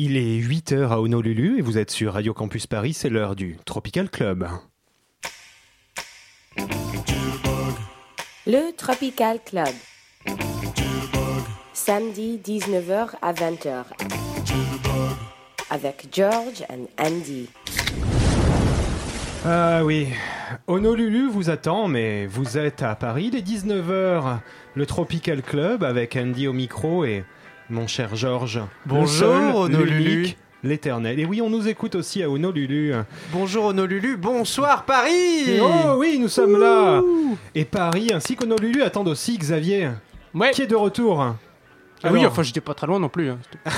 Il est 8h à Honolulu et vous êtes sur Radio Campus Paris, c'est l'heure du Tropical Club. Le Tropical Club. Samedi 19h à 20h. Avec George and Andy. Ah oui, Honolulu vous attend, mais vous êtes à Paris, les 19h. Le Tropical Club avec Andy au micro et mon cher Georges. Bonjour, Honolulu. L'éternel. Et oui, on nous écoute aussi à Honolulu. Bonjour Honolulu, bonsoir Paris oh oui, nous sommes là. Et Paris ainsi qu'Honolulu attendent aussi Xavier, Ouais. qui est de retour. Ah oui, Alors, enfin j'étais pas très loin non plus. hein.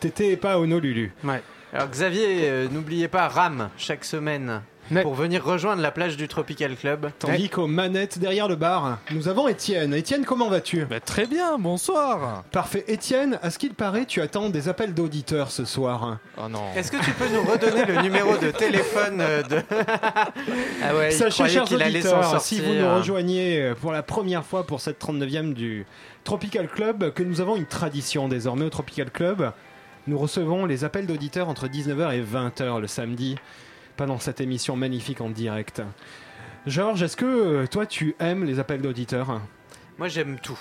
T'étais pas à Honolulu. Ouais. Alors Xavier, euh, n'oubliez pas Ram chaque semaine Ouais. pour venir rejoindre la plage du Tropical Club. Tandis qu'aux manettes derrière le bar, nous avons Étienne. Étienne, comment vas-tu? Bah, très bien, bonsoir. Parfait. Étienne, à ce qu'il paraît, tu attends des appels d'auditeurs ce soir. Oh non. Est-ce que tu peux nous redonner le numéro de téléphone euh, de... ah ouais, Sachez, chers auditeurs, sortir. si vous nous rejoignez pour la première fois pour cette 39e du Tropical Club, que nous avons une tradition désormais au Tropical Club. Nous recevons les appels d'auditeurs entre 19h et 20h le samedi, pendant cette émission magnifique en direct. Georges, est-ce que euh, toi tu aimes les appels d'auditeurs? Moi j'aime tout.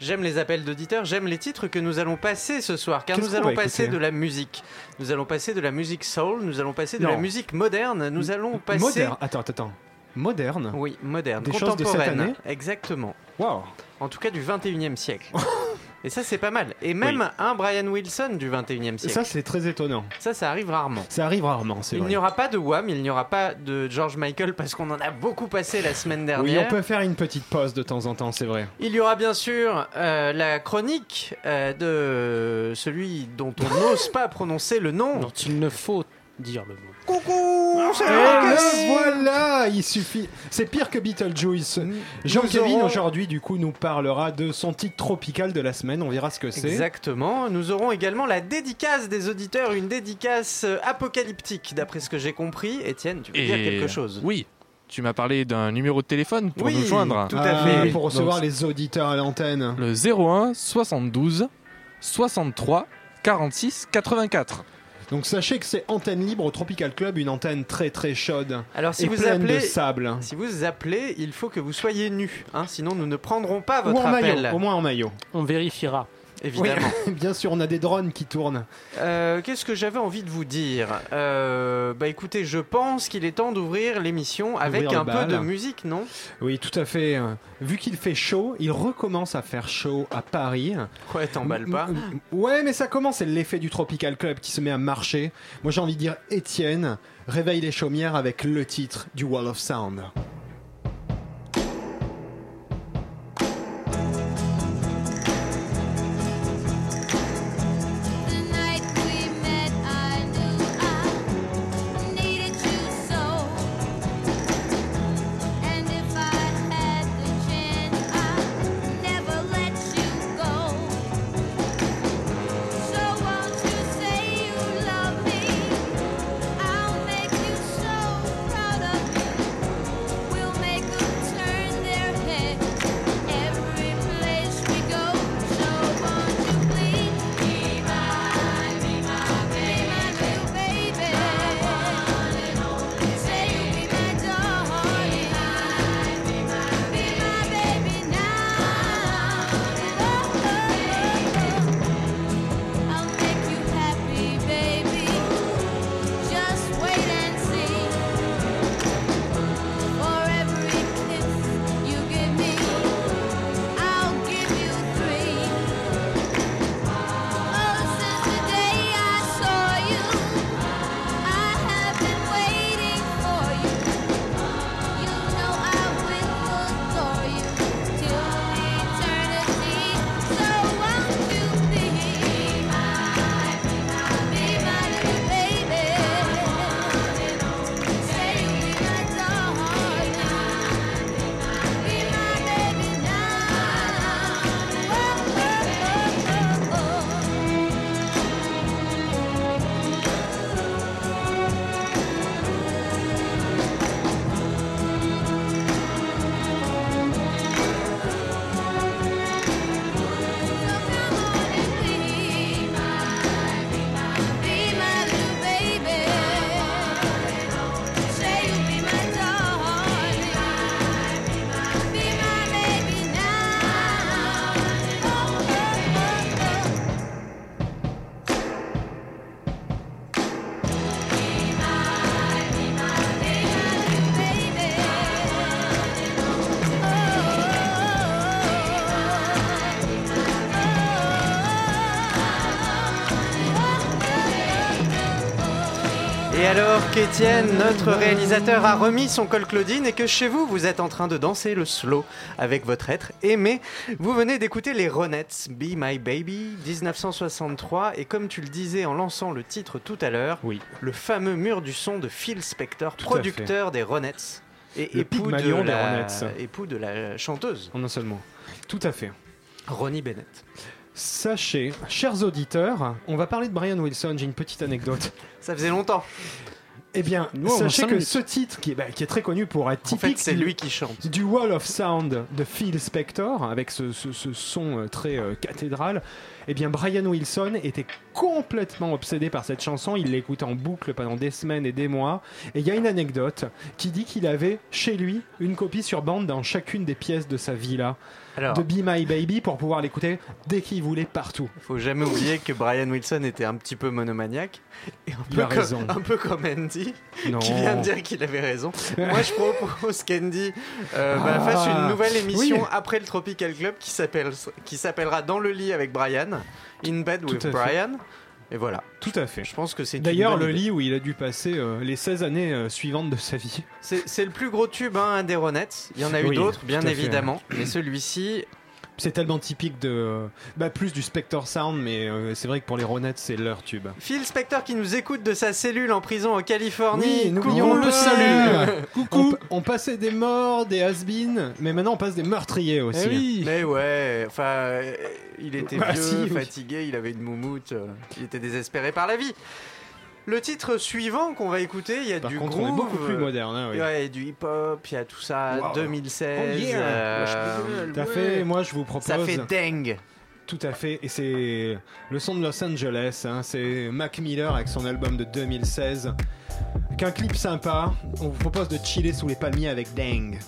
J'aime les appels d'auditeurs, j'aime les titres que nous allons passer ce soir, car nous allons passer de la musique. Nous allons passer de la musique soul, nous allons passer de Non. la musique moderne, nous allons passer... Moderne. Attends, attends. Moderne Oui, moderne, Des choses de cette contemporaine. année Exactement. Waouh En tout cas du 21e siècle. Et ça c'est pas mal. Et même un Brian Wilson du 21e siècle. Ça, c'est très étonnant. Ça, ça arrive rarement. Ça arrive rarement, c'est Il vrai. n'y aura pas de Wham, il n'y aura pas de George Michael parce qu'on en a beaucoup passé la semaine Oui, dernière. on peut faire une petite pause de temps en temps, c'est vrai. Il y aura bien sûr euh, la chronique euh, de celui dont on n'ose pas prononcer le nom. Dont il ne faut dire le mot. Coucou, c'est Et voilà, il suffit. C'est pire que Beetlejuice. Jean-Kevin aurons- aujourd'hui du coup nous parlera de son titre tropical de la semaine. On verra ce que c'est. Exactement. Nous aurons également la dédicace des auditeurs, une dédicace euh, apocalyptique, d'après ce que j'ai compris. Étienne, tu veux dire quelque chose? Oui. Tu m'as parlé d'un numéro de téléphone pour Oui. nous joindre. Tout à Ah, fait. Pour recevoir Donc, les auditeurs à l'antenne. Le 01 72 63 46 84. Donc sachez que c'est antenne libre au Tropical Club, une antenne très très chaude Alors si et vous pleine appelez, de sable. si vous appelez, il faut que vous soyez nu, hein, sinon nous ne prendrons pas Ou votre en appel. maillot, au moins en maillot. On vérifiera. Évidemment. Bien sûr, on a des drones qui tournent. Euh, Qu'est-ce que j'avais envie de vous dire Euh, Bah écoutez, je pense qu'il est temps d'ouvrir l'émission avec un peu de musique, non? Oui, tout à fait. Vu qu'il fait chaud, il recommence à faire chaud à Paris. Ouais, t'emballes pas. Ouais, mais ça commence, c'est l'effet du Tropical Club qui se met à marcher. Moi j'ai envie de dire, Étienne, réveille les chaumières avec le titre du Wall of Sound. Alors qu'Étienne, notre réalisateur, a remis son col Claudine et que chez vous, vous êtes en train de danser le slow avec votre être aimé, vous venez d'écouter les Ronettes, Be My Baby, 1963. Et comme tu le disais en lançant le titre tout à l'heure, Oui. le fameux mur du son de Phil Spector, producteur des Ronettes et époux de, la, époux de la chanteuse En un seul mot. Tout à fait. Ronnie Bennett. Sachez, chers auditeurs, on va parler de Brian Wilson. J'ai une petite anecdote. Ça faisait longtemps. Eh bien, Nous, on sachez que ce titre, qui est, bah, qui est très connu pour être En fait, typique c'est du- lui qui chante. du Wall of Sound de Phil Spector, avec ce, ce- ce son euh, très euh, cathédral, eh bien Brian Wilson était complètement obsédé par cette chanson, il l'écoutait en boucle pendant des semaines et des mois, et il y a une anecdote qui dit qu'il avait chez lui une copie sur bande dans chacune des pièces de sa villa Alors, de Be My Baby pour pouvoir l'écouter dès qu'il voulait partout. faut jamais oublier que Brian Wilson était un petit peu monomaniaque. Et un, Il peu comme, raison. un peu comme Andy, Non. qui vient de dire qu'il avait raison. Moi, je propose qu'Andy euh, bah, Ah. fasse une nouvelle émission Oui. après le Tropical Club qui s'appelle qui s'appellera Dans le lit avec Brian, In Bed with fait. Et voilà. Tout à fait. Je pense que c'est D'ailleurs, le idée. lit où il a dû passer euh, les 16 années euh, suivantes de sa vie. C'est le plus gros tube hein, des Ronettes. Il y en a eu d'autres, bien fait. évidemment. Mais celui-ci, C'est tellement typique de. bah, plus du Spector Sound, mais euh, c'est vrai que pour les Ronettes, c'est leur tube. Phil Spector qui nous écoute de sa cellule en prison en Californie. Oui, Coucou, le. On, pa- on passait des morts, des has mais maintenant on passe des meurtriers aussi. Eh oui. Mais ouais, enfin, euh, il était Bah, vieux, si, oui. fatigué, il avait une moumoute, euh, il était désespéré par la vie. Le titre suivant qu'on va écouter, il y a Par du contre, groove, on est beaucoup plus moderne. hein, oui. Ouais, du hip-hop, il y a tout ça, Wow. 2016. Oh yeah. euh, Tout à fait, moi je vous propose. ça fait dingue. Tout à fait, et c'est le son de Los Angeles, hein, c'est Mac Miller avec son album de 2016. Avec un clip sympa, on vous propose de chiller sous les palmiers avec Dang.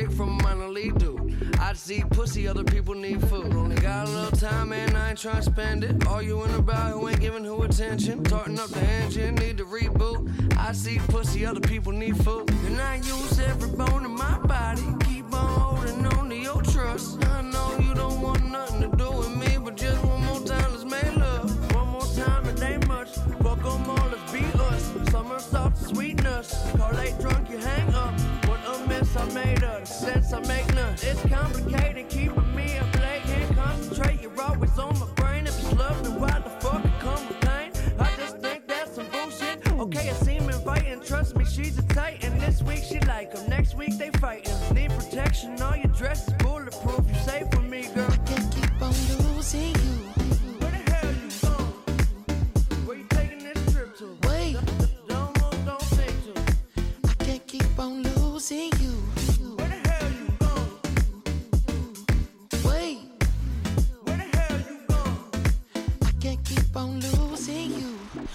Dick from a minor league dude. I see pussy, other people need food. Only got a little time, and I ain't trying to spend it. Arguing about who ain't giving who attention. Starting up the engine, need to reboot. I see pussy, other people need food. And I use every bone complicated, keeping me awake. Can't concentrate, you're always on my brain. If you love me, why the fuck you come with pain? I just think that's some bullshit. Okay, I seem inviting, trust me, she's a titan. This week she like 'em, next week they fightin'. Need protection, all your dresses.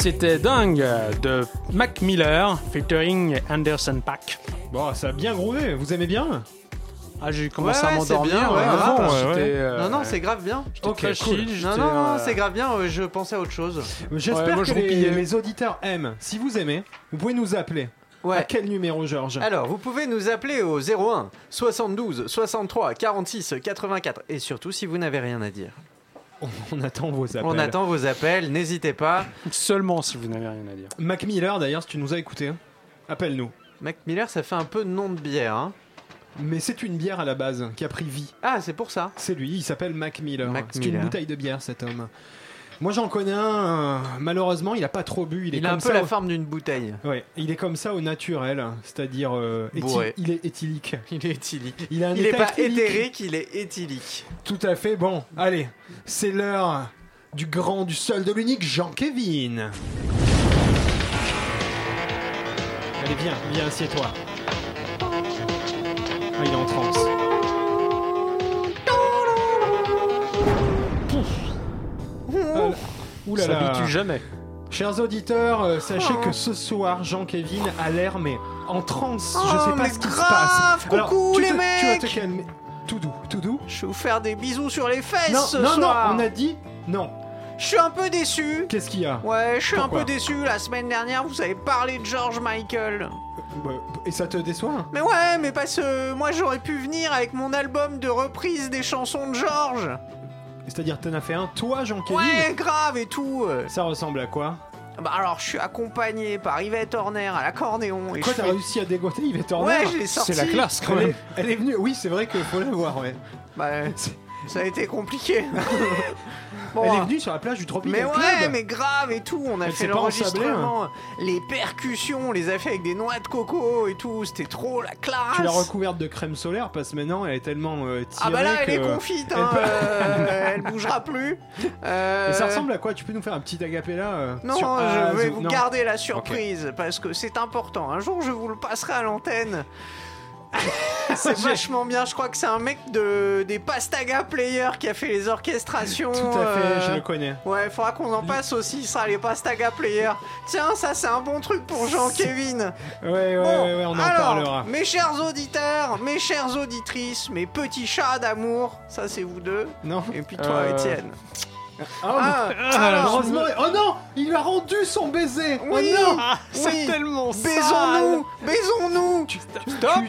C'était dingue de Mac Miller featuring Anderson Pack. Bon, ça a bien groové. Vous aimez bien? Ah, j'ai commencé Ouais, à m'endormir. bien, ouais, grave. avant, Ouais, j'étais, ouais. euh, Non, non, c'est grave bien. j'étais Ok, très cool. chill, Non, non, non, euh, c'est grave bien. Je pensais à autre chose. J'espère Ouais, moi, que les, les auditeurs aiment. Si vous aimez, vous pouvez nous appeler. À Ouais. quel numéro, Georges? Alors, vous pouvez nous appeler au 01 72 63 46 84 et surtout si vous n'avez rien à dire. On attend vos appels. On attend vos appels, n'hésitez pas. Seulement si vous n'avez rien à dire. Mac Miller, d'ailleurs, si tu nous as écouté, appelle-nous. Mac Miller, ça fait un peu nom de bière. Hein. Mais c'est une bière à la base qui a pris vie. Ah, c'est pour ça. C'est lui, il s'appelle Mac Miller. Mac C'est une bouteille de bière, cet homme. Moi, j'en connais un. euh, malheureusement, il a pas trop bu. Il, Il, est a un peu ça la au- forme d'une bouteille. Ouais, il est comme ça au naturel, c'est-à-dire euh, éthi- il est éthylique. Il est éthylique. Il, a un Il n'est pas éthylique. éthérique, il est éthylique. Tout à fait. Bon, allez, c'est l'heure du grand, du seul, de l'unique Jean-Kévin. Allez, viens, viens, assieds-toi. Ah, il est en transe. Ouh là là. S'habitue jamais. Chers auditeurs, euh, sachez Oh. que ce soir, Jean-Kévin a l'air, mais en transe. Oh, je sais pas mais ce qui se grave, passe. coucou, tu les te- Tu vas mecs. te calmer. Tout doux, tout doux. Je vais vous faire des bisous sur les fesses Non, ce non, non, soir. on a dit non. Je suis un peu déçu. Qu'est-ce qu'il y a? Ouais, je suis un peu déçu. La semaine dernière, vous avez parlé de George Michael. Bah, Et ça te déçoit Mais ouais, mais parce que moi j'aurais pu venir avec mon album de reprise des chansons de George. C'est-à-dire, t'en as fait un, toi, Jean-Kévin Ouais, grave et tout. Ça ressemble à quoi? Bah alors, je suis accompagné par Yvette Horner à l'accordéon. et Quoi, t'as fais- réussi à dégoter Yvette Horner? Ouais, je l'ai sorti. C'est la classe quand elle même. est, elle est venue, oui, c'est vrai qu'il faut la voir, ouais. Bah, ça a été compliqué. Bon, elle est venue sur la plage du Tropical Mais ouais, Club. mais grave et tout, on a Elle fait s'est pas ensablée, l'enregistrement, les percussions, on les a fait avec des noix de coco et tout, c'était trop la classe. Tu l'as recouverte de crème solaire parce que maintenant elle est tellement euh, tirée Ah bah là, elle que- est confite, elle hein, peut- euh, elle bougera plus. Euh, Et ça ressemble à quoi? Tu peux nous faire un petit agapella euh, Non, sur je vais vous non. garder la surprise parce que c'est important. Un jour, je vous le passerai à l'antenne. c'est vachement bien. Je crois que c'est un mec de des Pastaga Players qui a fait les orchestrations. Tout à fait, euh, je le connais. Ouais, il faudra qu'on en passe aussi. Ça, les Pastaga Players. Tiens, ça, c'est un bon truc pour Jean-Kévin. Ouais, ouais, Bon, ouais, ouais, on en alors, parlera. Mes chers auditeurs, mes chères auditrices, mes petits chats d'amour, ça c'est vous deux. Non Et puis toi, Euh, Étienne. Ah, Ah, heureusement, oh non Il lui a rendu son baiser Oui, Oh non oui. tellement Baisons-nous, baisons-nous. tu,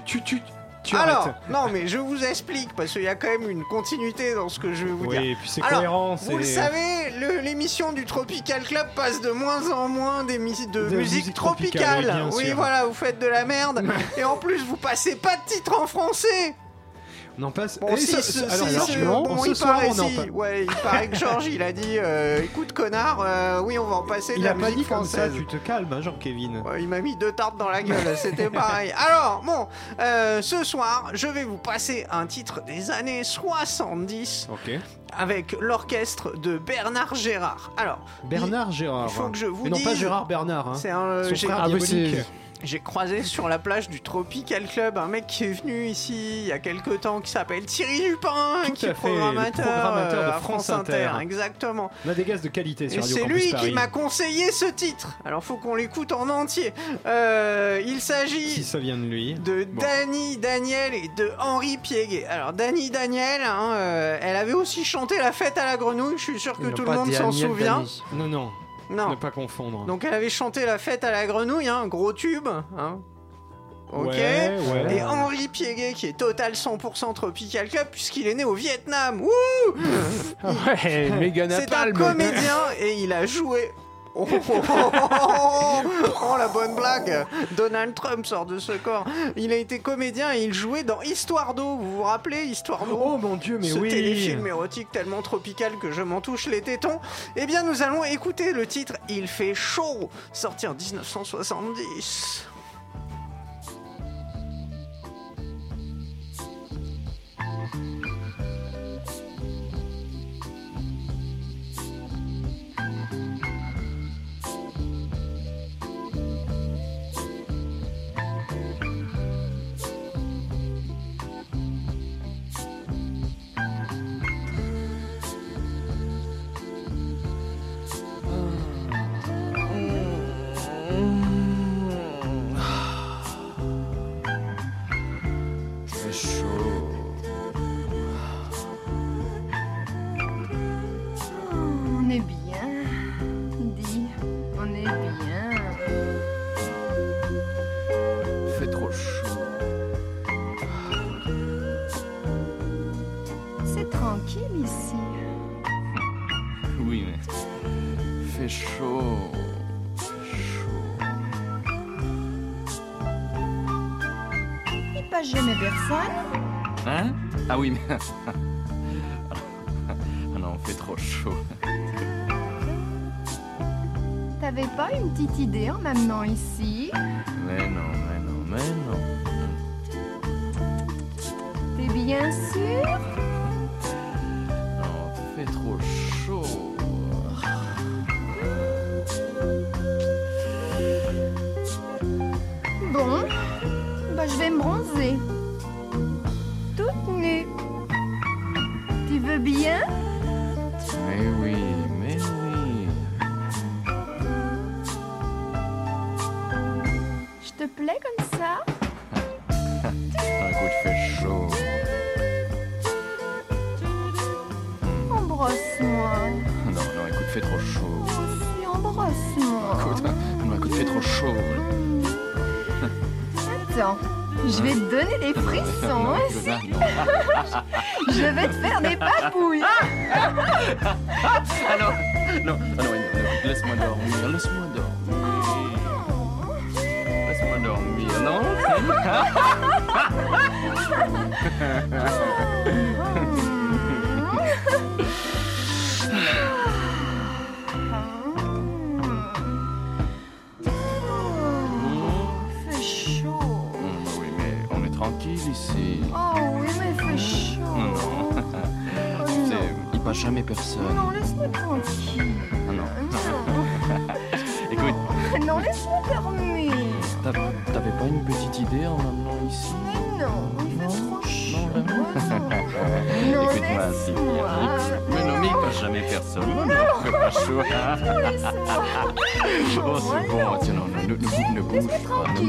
tu, tu, tu Alors, arrêtes. non, mais je vous explique parce qu'il y a quand même une continuité dans ce que je vais vous Oui, dire. et puis c'est Alors, cohérent. Vous le c'est- savez, le- l'émission du Tropical Club passe de moins en moins des de, musique musique tropicale. tropicale, oui, bien oui, sûr. voilà, vous faites de la merde. et en plus, vous passez pas de titre en français. On en passe. Bon, Et si, ce- ce- alors, si, ce- bon, soir, paraît, on en. Ouais, il paraît que Georges, il a dit, euh, écoute connard, euh, oui, on va en passer de Il la a pas musique dit comme ça, française. tu te calmes, hein, Jean-Kévin. Ouais, il m'a mis deux tartes dans la gueule, c'était pareil. Alors, bon, euh, ce soir, je vais vous passer un titre des années 70 Ok. avec l'orchestre de Bernard Gérard. Alors, Bernard Gérard. il faut que je vous Et non pas dise- Gérard Bernard. Hein. c'est un. Son frère Ah diabolique. J'ai croisé sur la plage du Tropical Club un mec qui est venu ici il y a quelques temps qui s'appelle Thierry Dupin, Tout qui est programmateur, programmateur de euh, à France Inter. Inter. Exactement. On a des gaz de qualité sur Et c'est lui qui m'a conseillé ce titre. Alors faut qu'on l'écoute en entier. Euh, il Si s'agit ça vient de lui. de Bon. Danny Daniel et de Henri Piéguet. Alors Danny Daniel, hein, euh, elle avait aussi chanté La fête à la grenouille. Je suis sûr que Ils tout le monde s'en souvient. Dany. Non, non, Non. ne pas confondre. Donc elle avait chanté La fête à la grenouille, hein, gros tube. Hein. Ok. Ouais, ouais. Et Henri Piéguet qui est total 100% Tropical Club puisqu'il est né au Vietnam. Wouh Ouais, méga C'est un comédien et il a joué. Oh, oh, oh, oh, la bonne blague Donald Trump sort de ce corps. Il a été comédien et il jouait dans Histoire d'eau. Vous vous rappelez Histoire d'eau Oh mon dieu, mais ce oui. téléfilm érotique tellement tropical que je m'en touche les tétons. Eh bien, nous allons écouter le titre Il fait chaud, sorti en 1970. Personne. Hein? Ah oui, mais. Ah non, fait trop chaud. T'avais pas une petite idée en m'amenant ici? Ah non, non, ah, non, écoute, laisse-moi dormir, laisse-moi dormir. Laisse-moi dormir, non Fait jamais personne. Non, laisse-moi tranquille. Ah non. Non, Écoute, non laisse-moi dormir. t'as- t'avais pas une petite idée en m'amenant ici? Mais non, il fait trop chaud. Non, Écoute-moi, si. laisse-moi. Mais non, mais il passe jamais personne. Non, non, fais pas chaud. Oh, c'est bon. Tiens, non, non, ne, ne, ne bouge pas. Ne,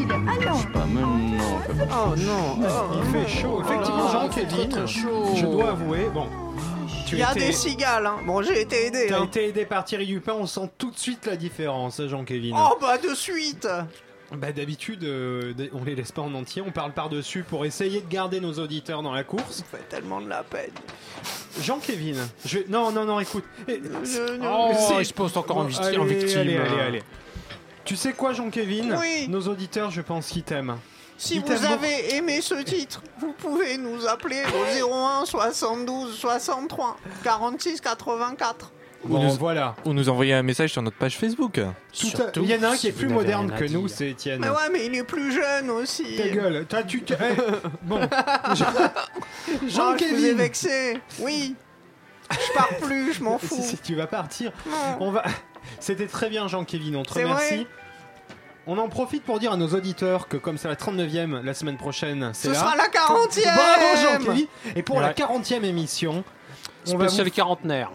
bouge pas. Mais non, fais pas Oh non Il fait chaud. Effectivement, Oh, Jean-Kévin, je dois avouer, bon, tu Il y a étais- des cigales, hein. Bon, j'ai été aidé. T'as hein. été aidé par Thierry Dupin, on sent tout de suite la différence, Jean-Kévin. Oh bah de suite Bah d'habitude, euh, on les laisse pas en entier, on parle par-dessus pour essayer de garder nos auditeurs dans la course. Ça fait tellement de la peine. Jean-Kévin, je vais... Non, non, non, écoute. Eh, Je- Oh, c'est- il se pose encore en, victime. allez, en victime. Allez, allez, allez. Tu sais quoi, Jean-Kévin Oui. Nos auditeurs, je pense qu'ils t'aiment. Si vous avez aimé ce titre, vous pouvez nous appeler au 01 72 63 46 84. Bon, nous- voilà. Ou nous envoyer un message sur notre page Facebook. Il y en a un qui est plus moderne que nous, c'est Étienne. Mais ouais, mais il est plus jeune aussi. Ta gueule. Toi, tu... te- eh, bon. Ah, je vous ai vexé. Oui. Je pars plus, je m'en fous. Si, si, tu vas partir. Non. On va. C'était très bien, Jean-Kévin. On te remercie. On en profite pour dire à nos auditeurs que comme c'est la 39e la semaine prochaine, c'est Ce là. sera la 40e Bravo Jean-Kévin Et pour la Ouais. 40e émission, on va Spécial vous- quarantenaire.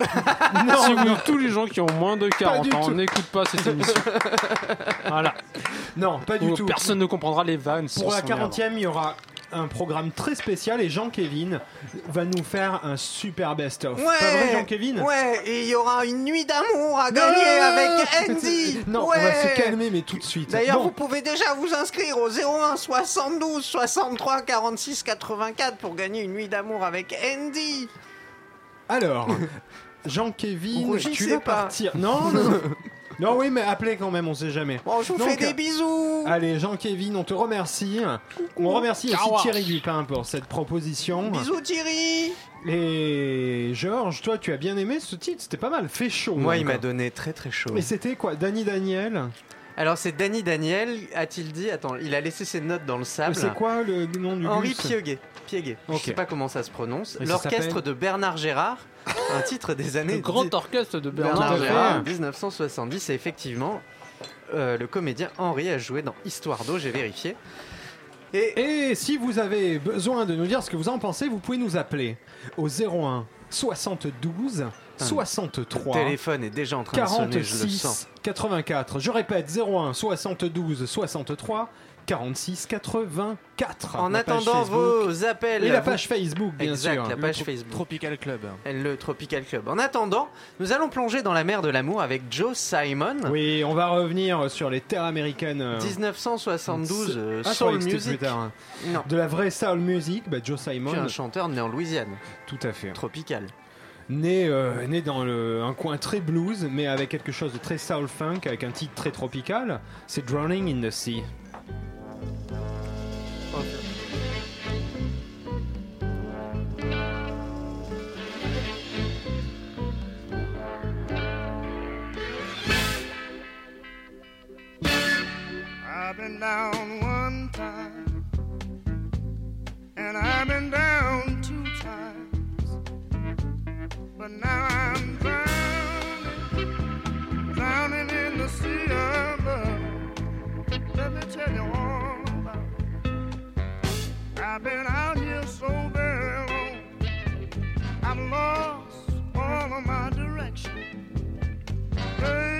Non, si vous, tous les gens qui ont moins de 40 du ans tout. n'écoutent pas cette émission. voilà. Non, pas du Ou tout. Personne ne comprendra les vannes. Pour la s'en aller 40e, il y aura un programme très spécial et Jean-Kévin va nous faire un super best-of. Ouais, Pas vrai Jean-Kévin Ouais, et il y aura une nuit d'amour à gagner avec. Andy. Non, ouais. on va se calmer, mais tout de suite. D'ailleurs, Bon. vous pouvez déjà vous inscrire au 01 72 63 46 84 pour gagner une nuit d'amour avec Andy. Alors, Jean-Kévin, Rougissez tu vas pas. partir? Non, non. non, oui, mais appelez quand même, on sait jamais. Bon, je vous Donc, fais des bisous. Allez, Jean-Kévin, on te remercie. On remercie aussi Kawa. Thierry Dupin pour cette proposition. Bisous Thierry. Et Georges, toi, tu as bien aimé ce titre, c'était pas mal, fait chaud. Moi, il m'a donné très très chaud. Mais c'était quoi Danny Daniel? Alors, c'est Danny Daniel, a-t-il dit Attends, il a laissé ses notes dans le sable. C'est quoi le nom du Henri Pieguet. Pieguet. Ok. Je sais pas comment ça se prononce. L'orchestre de Bernard Gérard. Un titre des années. Le grand orchestre de Bernard Bernard Tout à fait. Gérard, 1970. Et effectivement, euh, le comédien Henri a joué dans Histoire d'eau, j'ai vérifié. Et Et si vous avez besoin de nous dire ce que vous en pensez, vous pouvez nous appeler au 01 72 63 le téléphone est déjà en train de sonner, je le 46 sens. 84. Je répète 01 72 63 46 84. En attendant vos appels. et la page Facebook bien Exact, sûr. la page Facebook. Tropical Club. Le Tropical Club. En attendant, nous allons plonger dans la mer de l'amour avec Joe Simon. Oui, on va revenir sur les terres américaines. euh, 1972, euh, Ah, je soul music. plus tard, hein. Non, De la vraie soul music, bah, Joe Simon, suis un chanteur né en Louisiane, tout à fait. tropical. Né, euh, né dans le- un coin très blues, mais avec quelque chose de très soul funk, avec un titre très tropical, c'est Drowning in the Sea. I've been down one time, and I've been down two times, but now I'm drowning, drowning in the sea of love. Let me tell you all about it. I've been out here so very long, I've lost all of my direction, baby.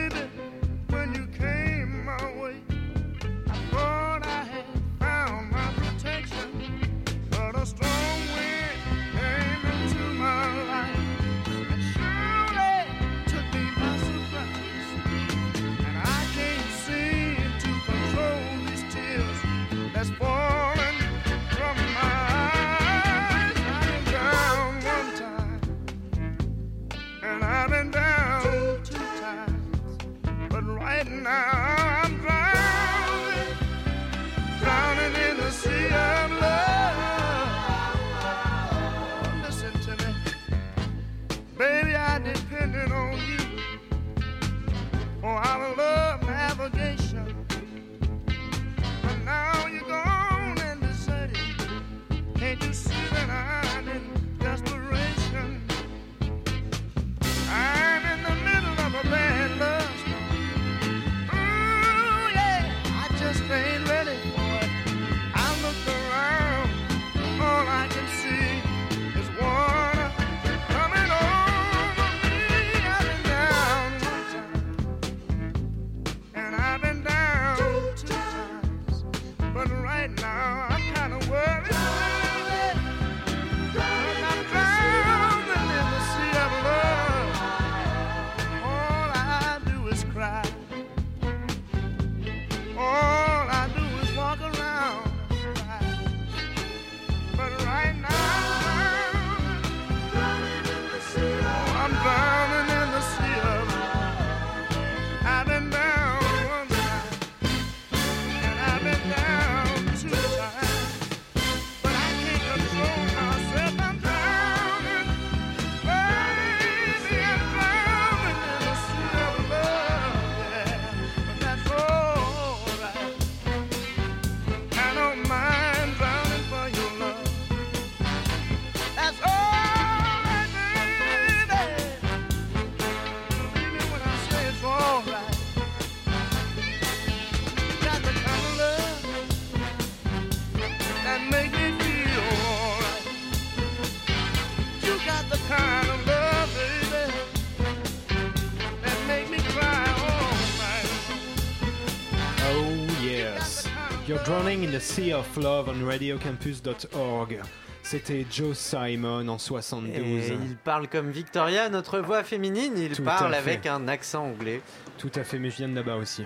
The Sea of Love on radiocampus.org. C'était Joe Simon en 72. Et il parle comme Victoria, notre voix féminine, il Tout parle avec un accent anglais. Tout à fait, mais je viens de là-bas aussi.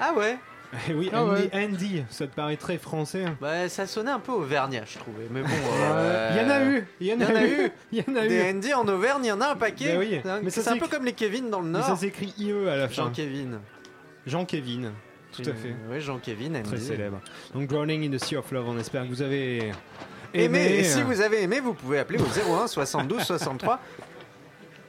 Ah ouais Eh oui, Ah Andy, ouais. Andy, ça te paraît très français Bah ça sonnait un peu auvergnat, je trouvais. Mais bon. euh, Il y en a eu, il y en a eu, il y en a Des eu. Andy en Auvergne, il y en a un paquet. Ben oui, Hein, mais c'est un peu comme les Kevin dans le Mais Nord. ça s'écrit IE à la fin. Jean-Kevin. Jean-Kevin, tout à fait. Oui, Jean-Kevin, Très célèbre. Donc Drowning in the Sea of Love, on espère que vous avez Aimé. Et si vous avez aimé, vous pouvez appeler au 01 72 63.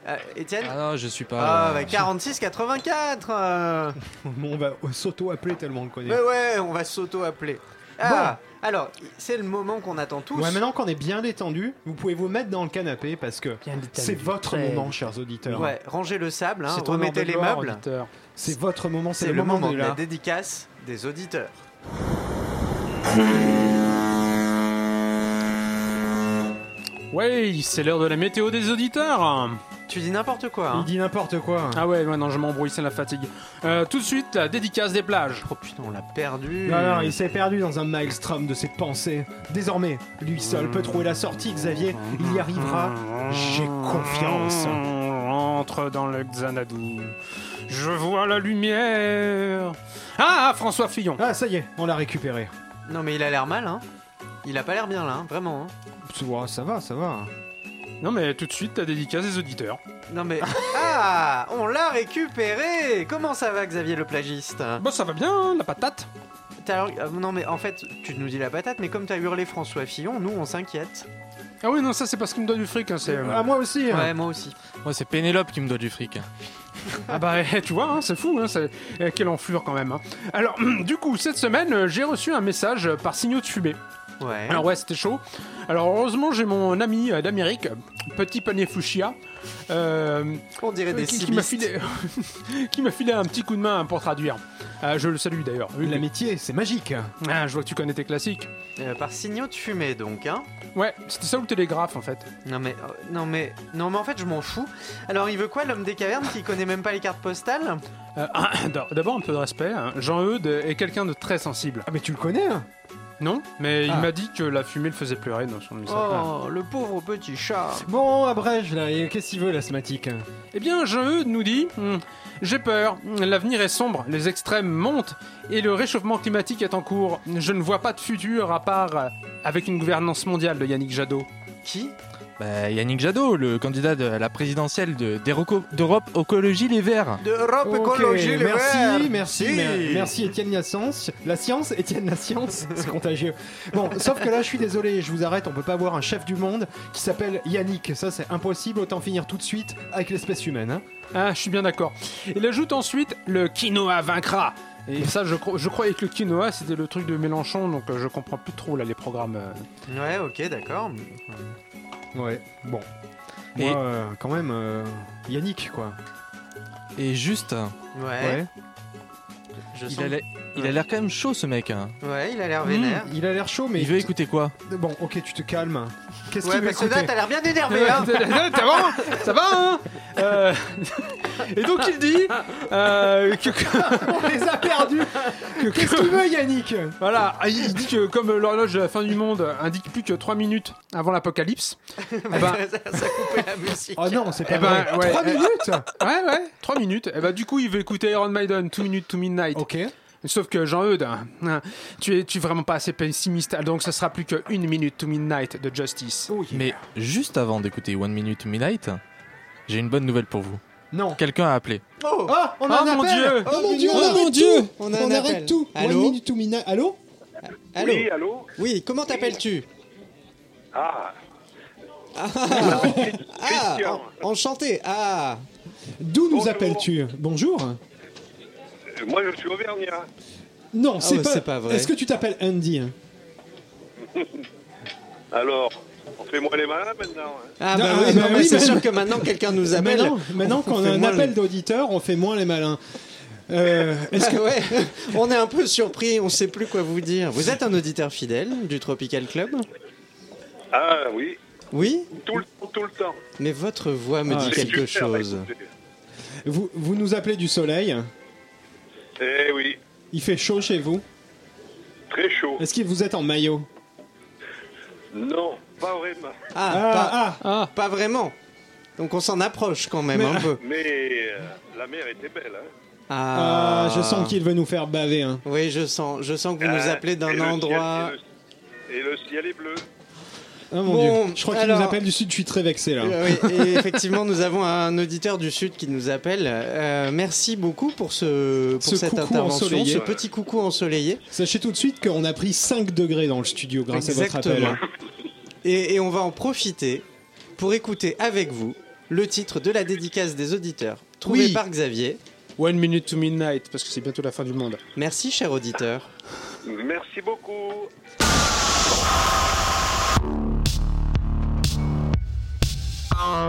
Euh, Étienne Ah non, je suis pas. Ah, euh, bah 46 84 euh. on va s'auto-appeler tellement on le connaît. Mais ouais, on va s'auto-appeler. Ah, alors, c'est le moment qu'on attend tous. Ouais, maintenant qu'on est bien détendu, vous pouvez vous mettre dans le canapé parce que c'est votre Très moment, chers auditeurs. Ouais, rangez le sable, hein, remettez de les gloire, meubles. C'est votre moment, C'est le moment de là. la dédicace des auditeurs. Ouais, c'est l'heure de la météo des auditeurs. Tu dis n'importe quoi. Il Hein. dit n'importe quoi. Ah ouais, ouais, non, je m'embrouille, c'est la fatigue. Euh, tout de suite, la dédicace des plages. Oh putain, on l'a perdu. Non, non, il s'est perdu dans un maelstrom de ses pensées. Désormais, lui seul peut trouver la sortie, Xavier. Il y arrivera. J'ai confiance. Entre dans le Xanadu. Je vois la lumière. Ah, François Fillon. Ah, ça y est, on l'a récupéré. Non, mais il a l'air mal, hein. Il a pas l'air bien là, hein, vraiment. hein. Ça va, ça va. Non, mais tout de suite, la dédicace des auditeurs. Non mais ah, on l'a récupéré. Comment ça va, Xavier le plagiste? Bon, ça va bien, hein, la patate. T'as- euh, Non mais en fait, tu nous dis la patate, mais comme t'as hurlé François Fillon, nous on s'inquiète. Ah oui, non, ça c'est parce qu'il me donne du fric. Hein, c'est... Ah, moi aussi. hein. Ouais, moi aussi. Moi, c'est Pénélope qui me doit du fric. Ah bah tu vois, hein, c'est fou, hein, c'est... eh, quelle enflure quand même. hein. Alors du coup, cette semaine, euh, j'ai reçu un message par signaux de fumée. Ouais. Alors ouais, c'était chaud. Alors heureusement, j'ai mon ami euh, d'Amérique, petit panier fuchsia, euh, On dirait des qui, qui m'a civistes. filé, qui m'a filé un petit coup de main pour traduire. Euh, je le salue d'ailleurs. Oui, L'amitié, c'est magique. Ah, je vois que tu connais tes classiques. Euh, par signaux de fumée donc, hein. Ouais, c'était ça ou le télégraphe en fait. Non mais, euh, non mais, non mais en fait je m'en fous. Alors il veut quoi l'homme des cavernes qui connaît même pas les cartes postales? Euh, D'abord un peu de respect. hein. Jean-Eudes est quelqu'un de très sensible. Ah, mais tu le connais, hein Non, mais il Ah. m'a dit que la fumée le faisait pleurer dans son message. Oh, le pauvre petit chat. Bon, abrège là, et qu'est-ce qu'il veut l'asthmatique Eh bien, Jean-Eudes nous dit Hmm, J'ai peur, l'avenir est sombre, les extrêmes montent et le réchauffement climatique est en cours. Je ne vois pas de futur à part euh, avec une gouvernance mondiale de Yannick Jadot. Qui? Bah, Yannick Jadot, le candidat de la présidentielle de- d'Euroco- d'Europe Écologie Les Verts. D'Europe Ok, Écologie Les merci, Verts. merci, Si. mer- merci Étienne la science, la science, Étienne la science, c'est contagieux. Bon, sauf que là, je suis désolé, je vous arrête, on peut pas avoir un chef du monde qui s'appelle Yannick, ça c'est impossible, autant finir tout de suite avec l'espèce humaine. Hein. Ah, je suis bien d'accord. Il ajoute ensuite Le quinoa vaincra. Et ça, je, cro- je croyais que le quinoa c'était le truc de Mélenchon, donc euh, je comprends plus trop là les programmes. euh. Ouais, ok, d'accord. Ouais, bon. Et- Moi, euh, quand même, euh, Yannick quoi. Et juste, Ouais. Je il sens- a l'air- il a l'air quand même chaud ce mec. hein. Ouais, il a l'air Mmh, vénère. il a l'air chaud, mais. Il veut écouter quoi? Bon, ok, tu te calmes. Qu'est-ce Ouais, qu'il veut parce que là, écouter t'as l'air bien énervé, hein. Ça va Ça va, hein Euh, Et donc il dit euh, que, On les a perdus que- Qu'est-ce qu'il veut Yannick? Voilà, ah, il dit que comme l'horloge de la fin du monde indique plus que 3 minutes avant l'apocalypse, eh ben, ça, ça coupait la musique. Oh non, c'est pas Eh ben, vrai. ouais, 3 eh, minutes? Ouais, ouais, 3 minutes, et bah du coup il veut écouter Iron Maiden, 2 minutes to midnight. Ok. Sauf que Jean-Eudes, hein, tu es, tu es vraiment pas assez pessimiste, donc ce sera plus que 1 minute to midnight de Justice. Oh, Mais juste avant d'écouter One Minute to Midnight, j'ai une bonne nouvelle pour vous. Non. Quelqu'un a appelé. Oh, Ah, on a Oh un mon appel Dieu Oh mon dieu, Oh on arrête mon Dieu tout On a un arrête appel. tout Allô One minute to midnight. Allô Allô Oui, allô Oui, comment t'appelles-tu Ah, Ah, en- enchanté. Ah, D'où nous Bonjour. appelles-tu? Bonjour moi je suis auvergnat. Non, c'est pas... c'est pas vrai. Est-ce que tu t'appelles Andy hein Alors, on fait moins les malins maintenant. hein. ah Non, bah ah, oui, bah non, mais oui, c'est mais- sûr que maintenant quelqu'un nous appelle. Maintenant, maintenant On qu'on fait a un moins appel les- d'auditeurs, on fait moins les malins. Euh, est-ce que... Ah ouais, on est un peu surpris, on sait plus quoi vous dire. Vous êtes un auditeur fidèle du Tropical Club Ah oui, Oui, tout le, tout le temps. mais votre voix me Ah, dit C'est quelque super, chose. bah, écoutez. vous, vous nous appelez du soleil Eh oui, Il fait chaud chez vous très chaud. Est-ce que vous êtes en maillot Non, pas vraiment. Ah, pas, pas vraiment. Donc on s'en approche quand même un peu. Mais euh, la mer était belle. Hein. Ah, je sens qu'il veut nous faire baver. Hein. Oui, je sens, je sens que vous nous Ah, appelez et d'un le endroit. ciel- et, le, et le ciel est bleu. Oh mon Bon, dieu, je crois qu'il alors- nous appelle du sud, je suis très vexé là. Euh, oui, et effectivement, nous avons un auditeur du Sud qui nous appelle. Euh, merci beaucoup pour, ce, pour Ce cette intervention, ensoleillé. ce petit coucou ensoleillé. Sachez tout de suite qu'on a pris 5 degrés dans le studio grâce à votre appel. Et, et on va en profiter pour écouter avec vous le titre de la dédicace des auditeurs, trouvé Oui. par Xavier. One minute to midnight, parce que c'est bientôt la fin du monde. Merci, cher auditeur. Merci beaucoup. Le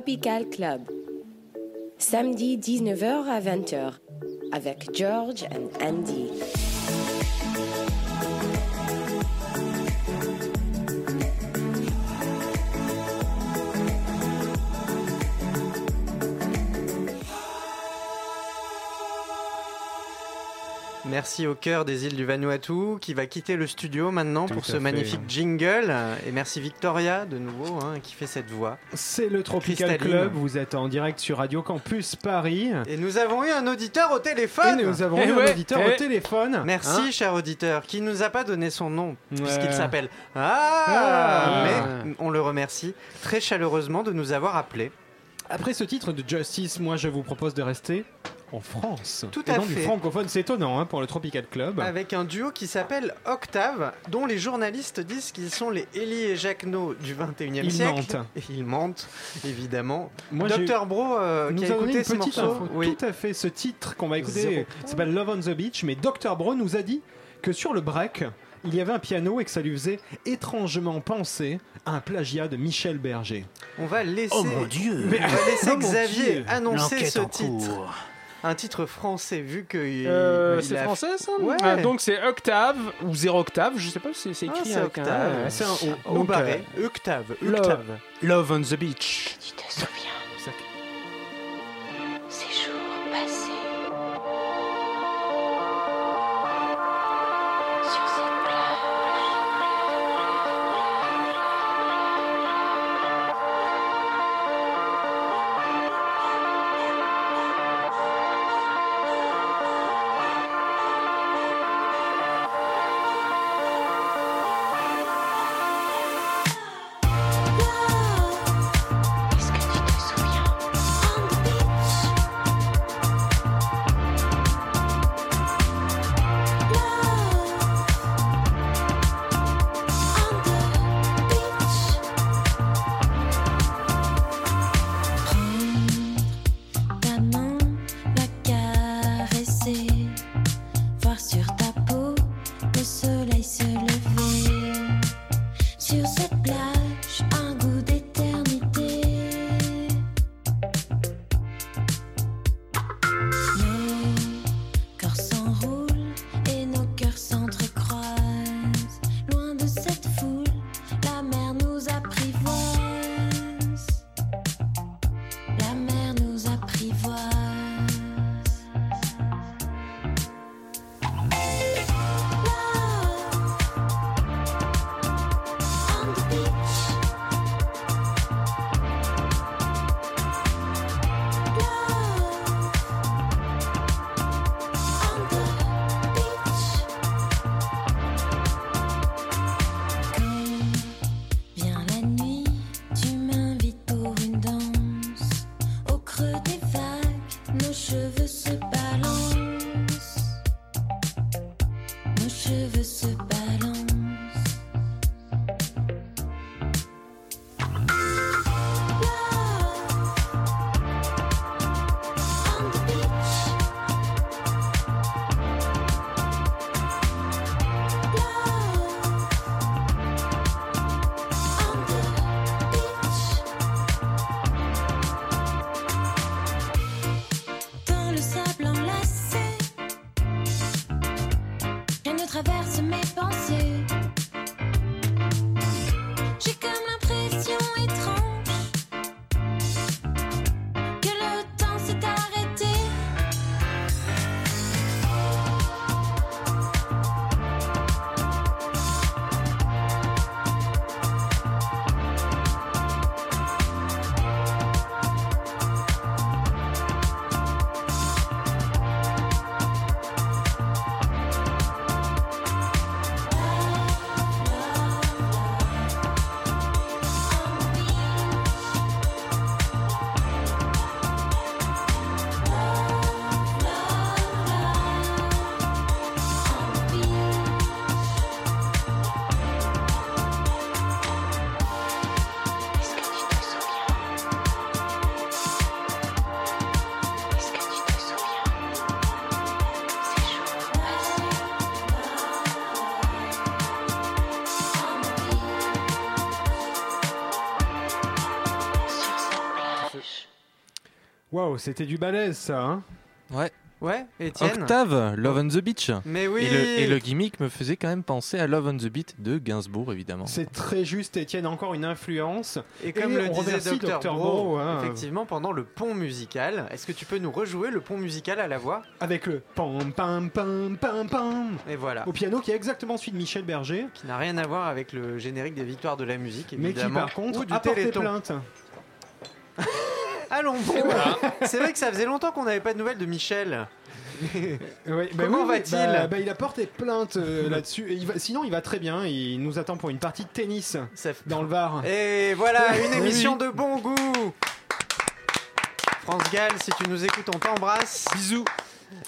Tropical Club. Samedi 19h à 20h avec George and Andy. Merci au cœur des îles du Vanuatu qui va quitter le studio maintenant Tout pour ce fait. magnifique jingle. Et merci Victoria de nouveau hein, qui fait cette voix. C'est le Tropical Cristalline. Club, vous êtes en direct sur Radio Campus Paris. Et nous avons eu un auditeur au téléphone. Et nous avons Eh eu ouais, un auditeur eh. au téléphone. Merci, Hein cher auditeur, qui nous a pas donné son nom, puisqu'il s'appelle. Ah, Ah. Mais on le remercie très chaleureusement de nous avoir appelés. Après ce titre de Justice, moi je vous propose de rester en France. Tout Et à donc du fait. francophone, c'est étonnant hein, pour le Tropical Club. Avec un duo qui s'appelle Octave, dont les journalistes disent qu'ils sont les Ellie et Jacquenot du 21e Ils siècle. mentent. Et ils mentent, évidemment. Moi, Docteur Bro, euh, nous qui a a donné écouté une ce petite morceau. Oui. Tout à fait, ce titre qu'on va écouter s'appelle Love on the Beach, mais Dr Bro nous a dit que sur le break, il y avait un piano et que ça lui faisait étrangement penser à un plagiat de Michel Berger. On va laisser, Oh mon Dieu. on va laisser Oh mon Xavier Dieu. annoncer ce titre. cours. Un titre français, vu que. Euh, c'est a- français ça Ouais. Ah, Donc c'est octave ou zéro octave, je sais pas si c'est Ah, écrit c'est un- octave. euh, C'est un O. Donc, barré. euh, Octave. Love, Octave. Love on the beach. Tu te souviens Waouh, c'était du balèze ça. Hein Ouais. Ouais, Étienne. Octave, Love on the Beach. Mais oui. Et le, et le gimmick me faisait quand même penser à Love on the Beat de Gainsbourg, évidemment. C'est très juste, Étienne, encore une influence. Et comme le disait Dr. Dr. Bro, Bro, hein, effectivement, pendant le pont musical, est-ce que tu peux nous rejouer le pont musical à la voix? Avec le pam pam pam pam pam Et voilà. au piano qui est exactement celui de Michel Berger, Qui n'a rien à voir avec le générique des victoires de la musique, mais qui évidemment. par contre a porté plainte. Allons bon. C'est vrai que ça faisait longtemps qu'on n'avait pas de nouvelles de Michel. Bah Comment oui, va-t-il bah, bah, Il a porté plainte euh, là-dessus. Et il va- sinon, il va très bien. Il nous attend pour une partie de tennis fait- dans le Var. Et voilà, une émission oui. de bon goût. France Gall, si tu nous écoutes, on t'embrasse. Bisous.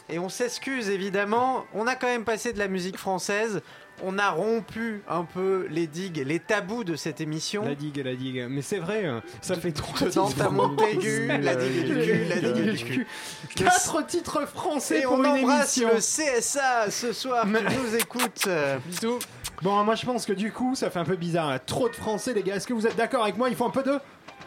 Et on s'excuse évidemment. On a quand même passé de la musique française. On a rompu un peu les digues, les tabous de cette émission. La digue, la digue. Mais c'est vrai, euh, ça fait trois titres. t'as Montaigu, la digue du cul, la digue du cul. Quatre titres français Et pour on une embrasse émission. le CSA ce soir qui nous écoute. Bisous. Bon, moi je pense que du coup, ça fait un peu bizarre. Trop de français, les gars. Est-ce que vous êtes d'accord avec moi? Il faut un peu de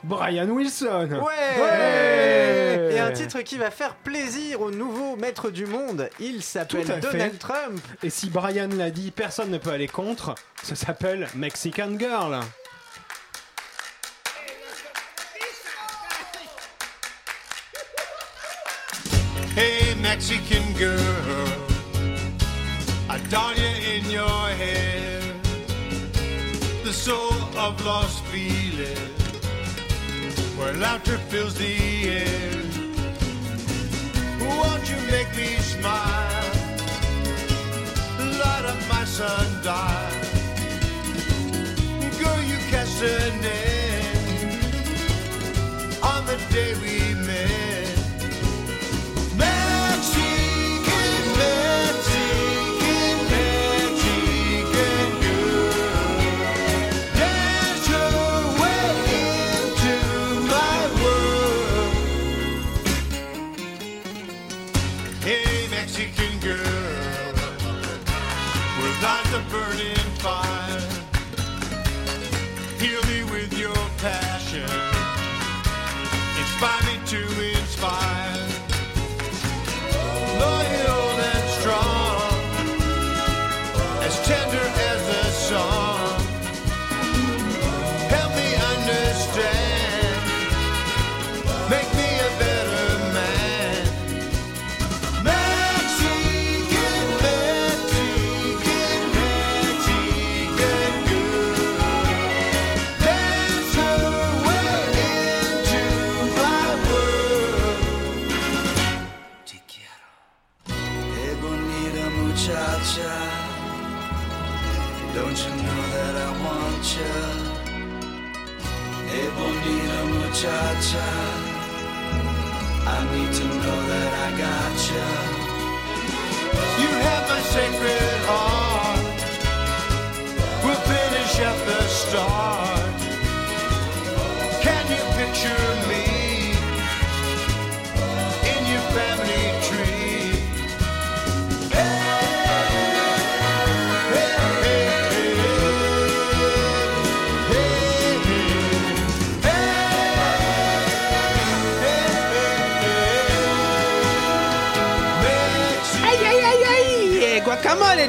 Brian Wilson. Ouais. Ouais. Et un titre qui va faire plaisir au nouveau maître du monde. Il s'appelle fait. Donald Trump. Et si Brian l'a dit, personne ne peut aller contre. Ça s'appelle Mexican Girl. Hey, Mexican girl, I doll you in your hair, the soul of lost feeling, where laughter fills the air. Won't you make me smile? Light up my sundial. Girl, you cast a net on the day we met. Passion.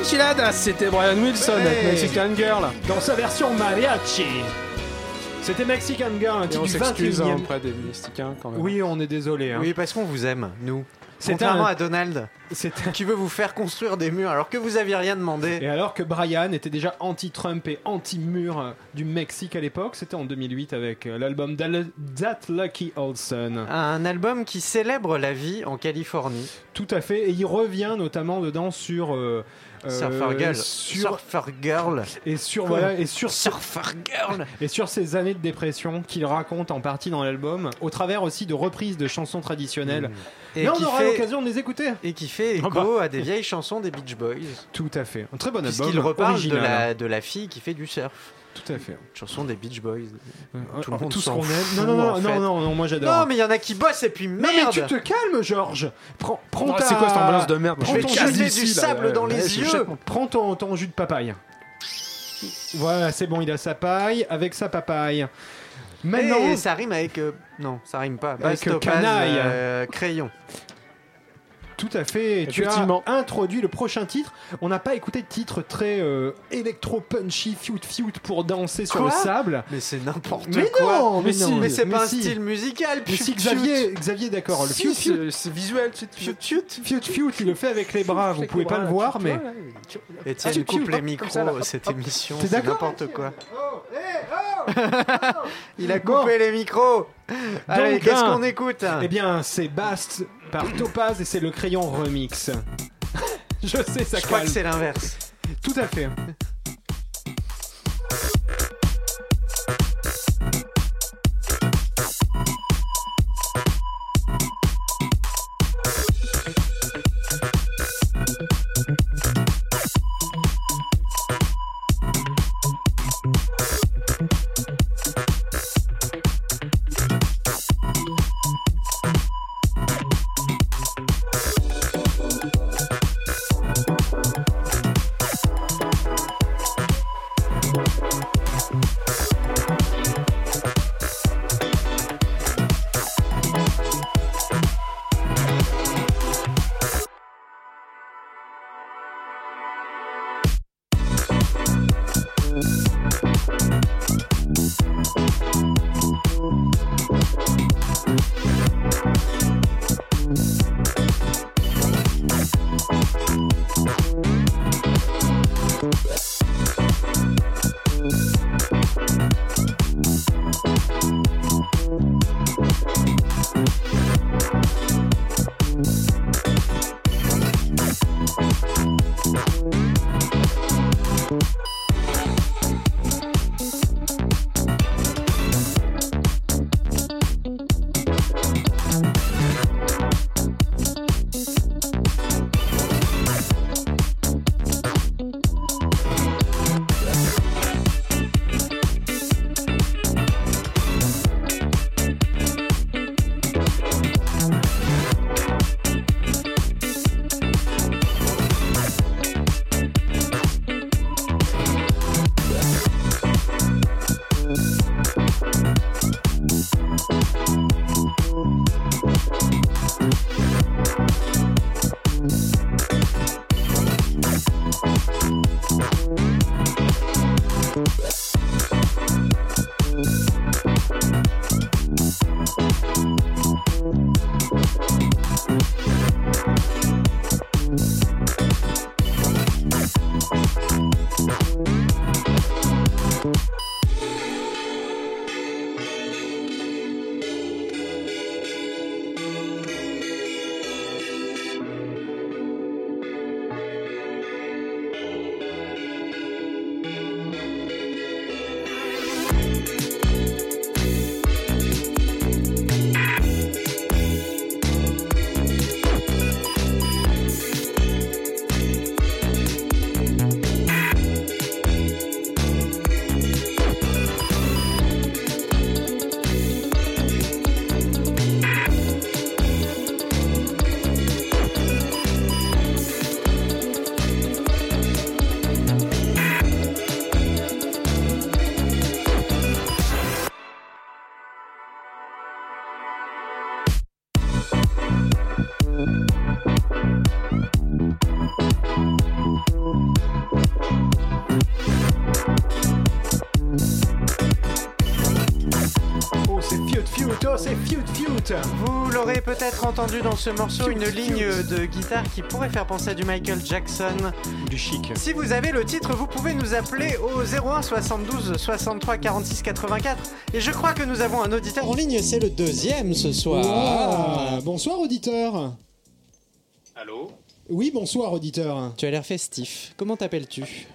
C'était Brian Wilson avec Ouais. Mexican Girl. Dans sa version mariachi. C'était Mexican Girl, un titre on du s'excuse 21 hein, auprès des Mexicains quand même. Oui, on est désolé. hein. Oui, parce qu'on vous aime, nous. C'était Contrairement un- à Donald, qui veut vous faire construire des murs alors que vous aviez rien demandé. Et alors que Brian était déjà anti-Trump et anti-mur euh, du Mexique à l'époque, c'était en 2008 avec euh, l'album That Lucky Olson. Un album qui célèbre la vie en Californie. Tout à fait, et il revient notamment dedans sur euh, Surfer Girl. sur Surfer Girl. et sur Quoi voilà et sur Surfer Girl. et sur ces années de dépression qu'il raconte en partie dans l'album, au travers aussi de reprises de chansons traditionnelles. Et Mais on aura fait- l'occasion de les écouter. Et qui fait écho Ah bah. à des vieilles chansons des Beach Boys. Tout à fait, un très bon album. Puisqu'il reparle de la, de la fille qui fait du surf. Tout à fait. Chanson des Beach Boys. Tout le Euh, monde tout ce qu'on aime. Non, non, non, en non, fait. non, non, moi j'adore. Non, mais il y en a qui bossent et puis Non, merde. mais tu te calmes, Georges. Prends, prends ta... c'est quoi cette ambiance de merde? Prends Je vais ton jus du sable là, dans là, les yeux. Prends ton, ton jus de papaye. Voilà, c'est bon, il a sa paille avec sa papaye. Maintenant, Et ça rime avec. euh, non, ça rime pas. Avec, euh, topaz, canaille. euh, crayon. Tout à fait. Tu as introduit le prochain titre. On n'a pas écouté de titre très euh, électro-punchy, fiut fiut pour danser sur Quoi le sable. Mais c'est n'importe quoi. non, mais, mais, non. mais c'est pas un si. style musical. Mais si Xavier, Xavier d'accord. Le Si, fiut fiut, c'est- visuel. c'est- piou, piou. fiut fiut, il le fait avec les bras. Vous pouvez pas le voir, mais tu- Etienne Ah, coupe les micros, cette émission. C'est n'importe quoi. Oh, oh Il a coupé les micros. Allez, Donc, qu'est-ce qu'on écoute? Eh bien, c'est Bast par Topaz et c'est le crayon remix. Je sais, ça Je crois calme. que c'est l'inverse. Tout à fait. peut-être entendu dans ce morceau, une ligne de guitare qui pourrait faire penser à du Michael Jackson. Du chic. Si vous avez le titre, vous pouvez nous appeler au 01 72 63 46 84. Et je crois que nous avons un auditeur En ligne, c'est le deuxième ce soir. Bonsoir auditeur. Allô? Oui, bonsoir auditeur. Tu as l'air festif. Comment t'appelles-tu?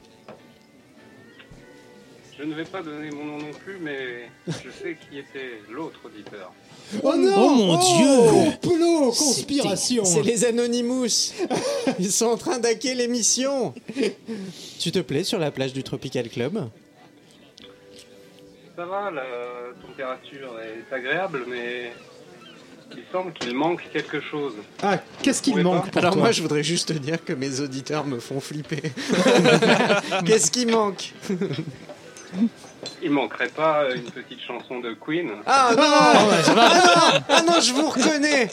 Je ne vais pas donner mon nom non plus, mais je sais qui était l'autre auditeur. Oh non Oh mon Dieu Complot, conspiration C'est les Anonymous. Ils sont en train d'hacker l'émission. Tu te plais sur la plage du Tropical Club? Ça va, la température est agréable, mais il semble qu'il manque quelque chose. Ah, qu'est-ce qu'il manque pour Alors toi? moi, je voudrais juste te dire que mes auditeurs me font flipper. Qu'est-ce qui manque? Il manquerait pas une petite chanson de Queen. Ah non, ah, non ah non, je vous reconnais.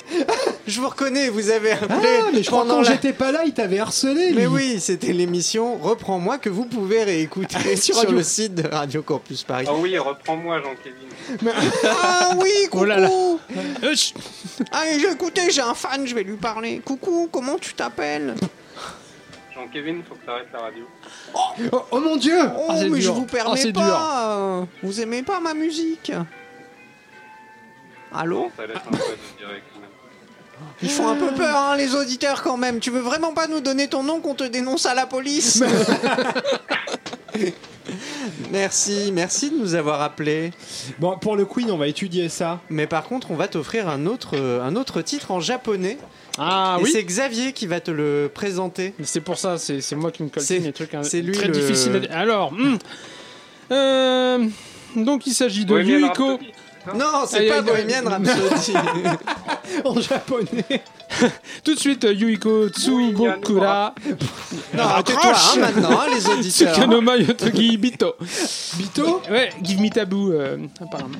Je vous reconnais, vous avez appelé. Ah, mais je crois que quand la- j'étais pas là, il t'avait harcelé. Mais oui, c'était l'émission Reprends-moi que vous pouvez réécouter sur, le site de Radio Campus Paris. Ah oui, reprends-moi, Jean-Kévin. Ah oui, coucou Oh là là. Allez, écouté, j'ai un fan, je vais lui parler. Coucou, comment tu t'appelles? Jean-Kévin, faut que t'arrêtes la radio. Oh, oh mon dieu Oh, Ah, mais je vous Ah, permets pas. euh, Vous aimez pas ma musique Allô Ça laisse un peu de direct. quand même. Ils font un peu peur, hein, les auditeurs, quand même. Tu veux vraiment pas nous donner ton nom qu'on te dénonce à la police Merci, merci de nous avoir appelés. Bon, pour le Queen, on va étudier ça. Mais par contre, on va t'offrir un autre, un autre titre en japonais. Ah Et oui c'est Xavier qui va te le présenter. C'est pour ça, c'est moi qui me colle C'est- les trucs hein, c'est lui très le- difficiles. à dire. Alors, hmm. Euh, donc il s'agit de Yuiko. Non, c'est pas. Bohemian Rhapsody. En japonais. Tout de suite, Yuiko Tsubokura. non, tais-toi hein, maintenant, hein, les auditeurs. Tsukanoma Yotogi Bito. Bito? Ouais, Give Me Taboo, euh, apparemment.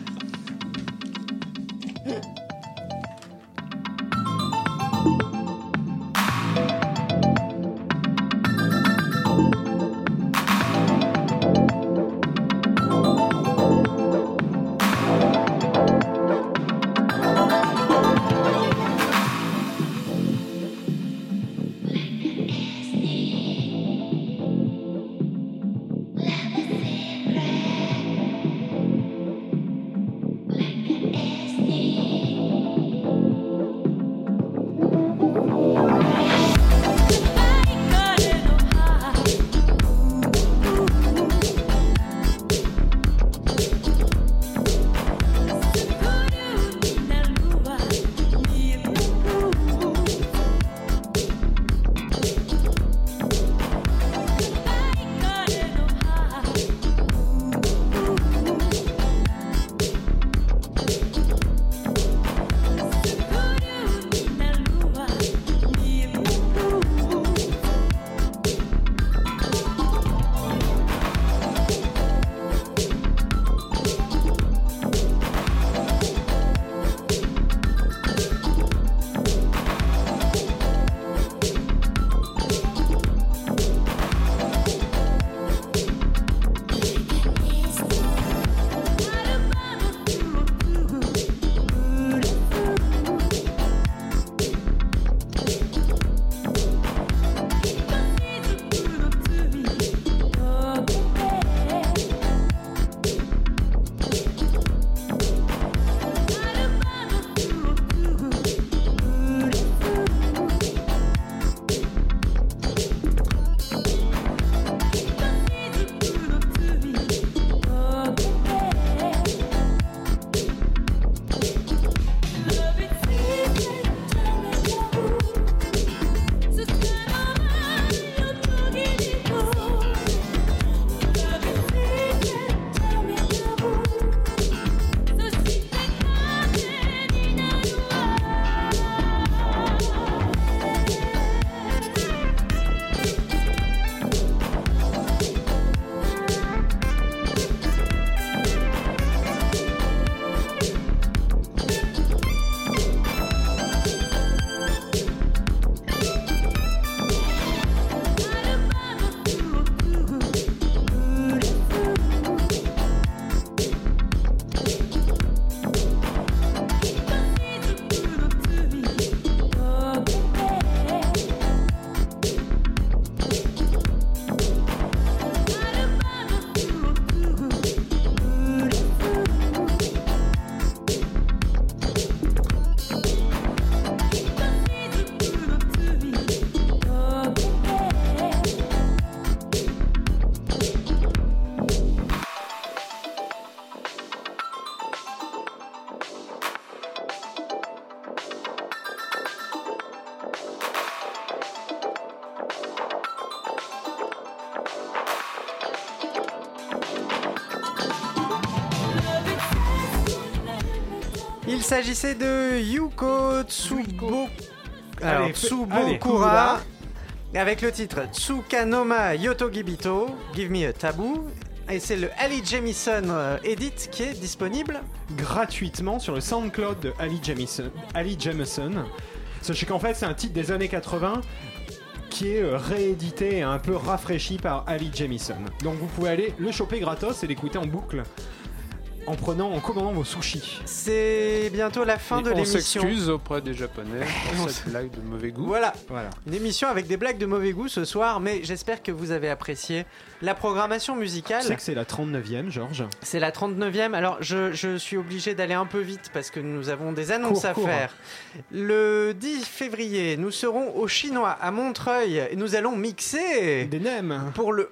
S'agissait de Yuko Tsubo... Alors, Allez, fais- Tsubokura allez, avec le titre Tsukanoma Yotogibito, Give Me a Taboo. Et c'est le Ali Jamison euh, Edit qui est disponible. gratuitement sur le SoundCloud de Ali Jamison. Ali Jamison. Sachez qu'en fait, c'est un titre des années 80 qui est euh, réédité et un peu rafraîchi par Ali Jamison. Donc vous pouvez aller le choper gratos et l'écouter en boucle en prenant, en commandant vos sushis. C'est bientôt la fin Et de on l'émission. s'excuse auprès des Japonais pour cette blague de mauvais goût. Voilà. Voilà. Une émission avec des blagues de mauvais goût ce soir, mais j'espère que vous avez apprécié la programmation musicale. Tu sais que c'est la 39e, Georges C'est la 39e. Alors, je, je suis obligé d'aller un peu vite parce que nous avons des annonces Cours, à cours. faire. Le 10 février, nous serons au Chinois à Montreuil et nous allons mixer des nems pour le.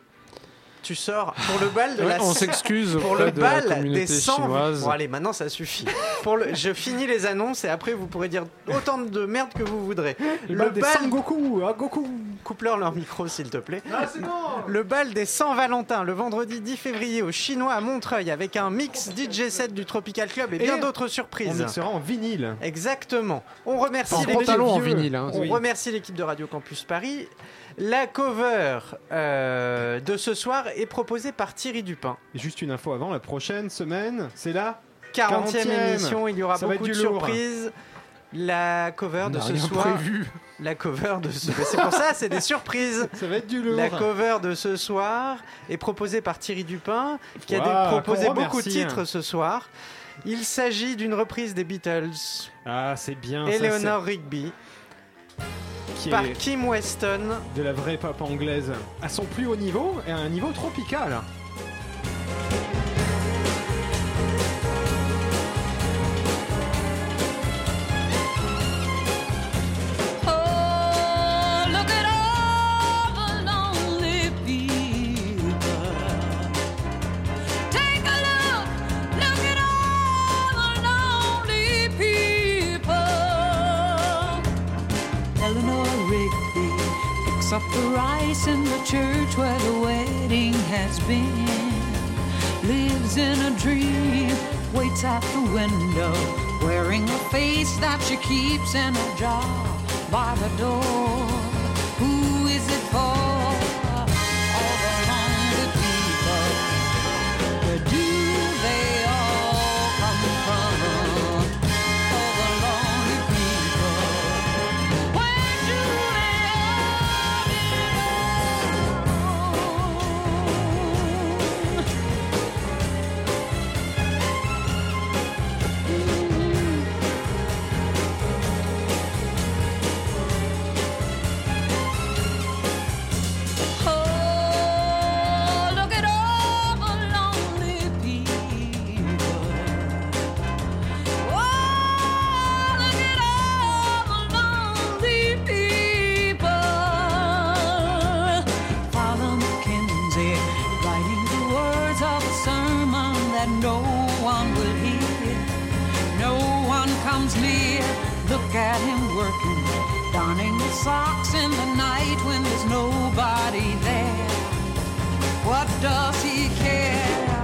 Tu sors pour le bal de Ouais, la on s'excuse pour le de bal des 100 chinoise. Bon allez, maintenant ça suffit. Pour le... je finis les annonces et après vous pourrez dire autant de merde que vous voudrez. Le bal des Sangoku, ah Goku. Coupe-leur leur micro s'il te plaît. Ah, bon Le bal des 100 Valentin, le vendredi 10 février au Chinois à Montreuil, avec un mix DJ set du Tropical Club et bien d'autres On surprises. mixera en vinyle. Exactement. On remercie pantalon en vinyle. hein. On Oui. remercie l'équipe de Radio Campus Paris. La cover euh, de ce soir est proposée par Thierry Dupin. Et juste une info avant, la prochaine semaine, c'est la 40e 40e. émission, il y aura Ça beaucoup de surprises. La cover de ce soir. prévu. La cover de ce. C'est pour ça, c'est des surprises. Ça va être du lourd. La cover de ce soir est proposée par Thierry Dupin, qui a proposé beaucoup de remercie. titres ce soir. Il s'agit d'une reprise des Beatles, Ah, c'est bien. ça, Eleanor Rigby, qui par est Kim Weston. de la vraie pop anglaise à son plus haut niveau et à un niveau tropical. Up the rice in the church where the wedding has been. Lives in a dream, waits at the window, wearing a face that she keeps in a jar by the door. At him working, donning the socks in the night when there's nobody there. What does he care?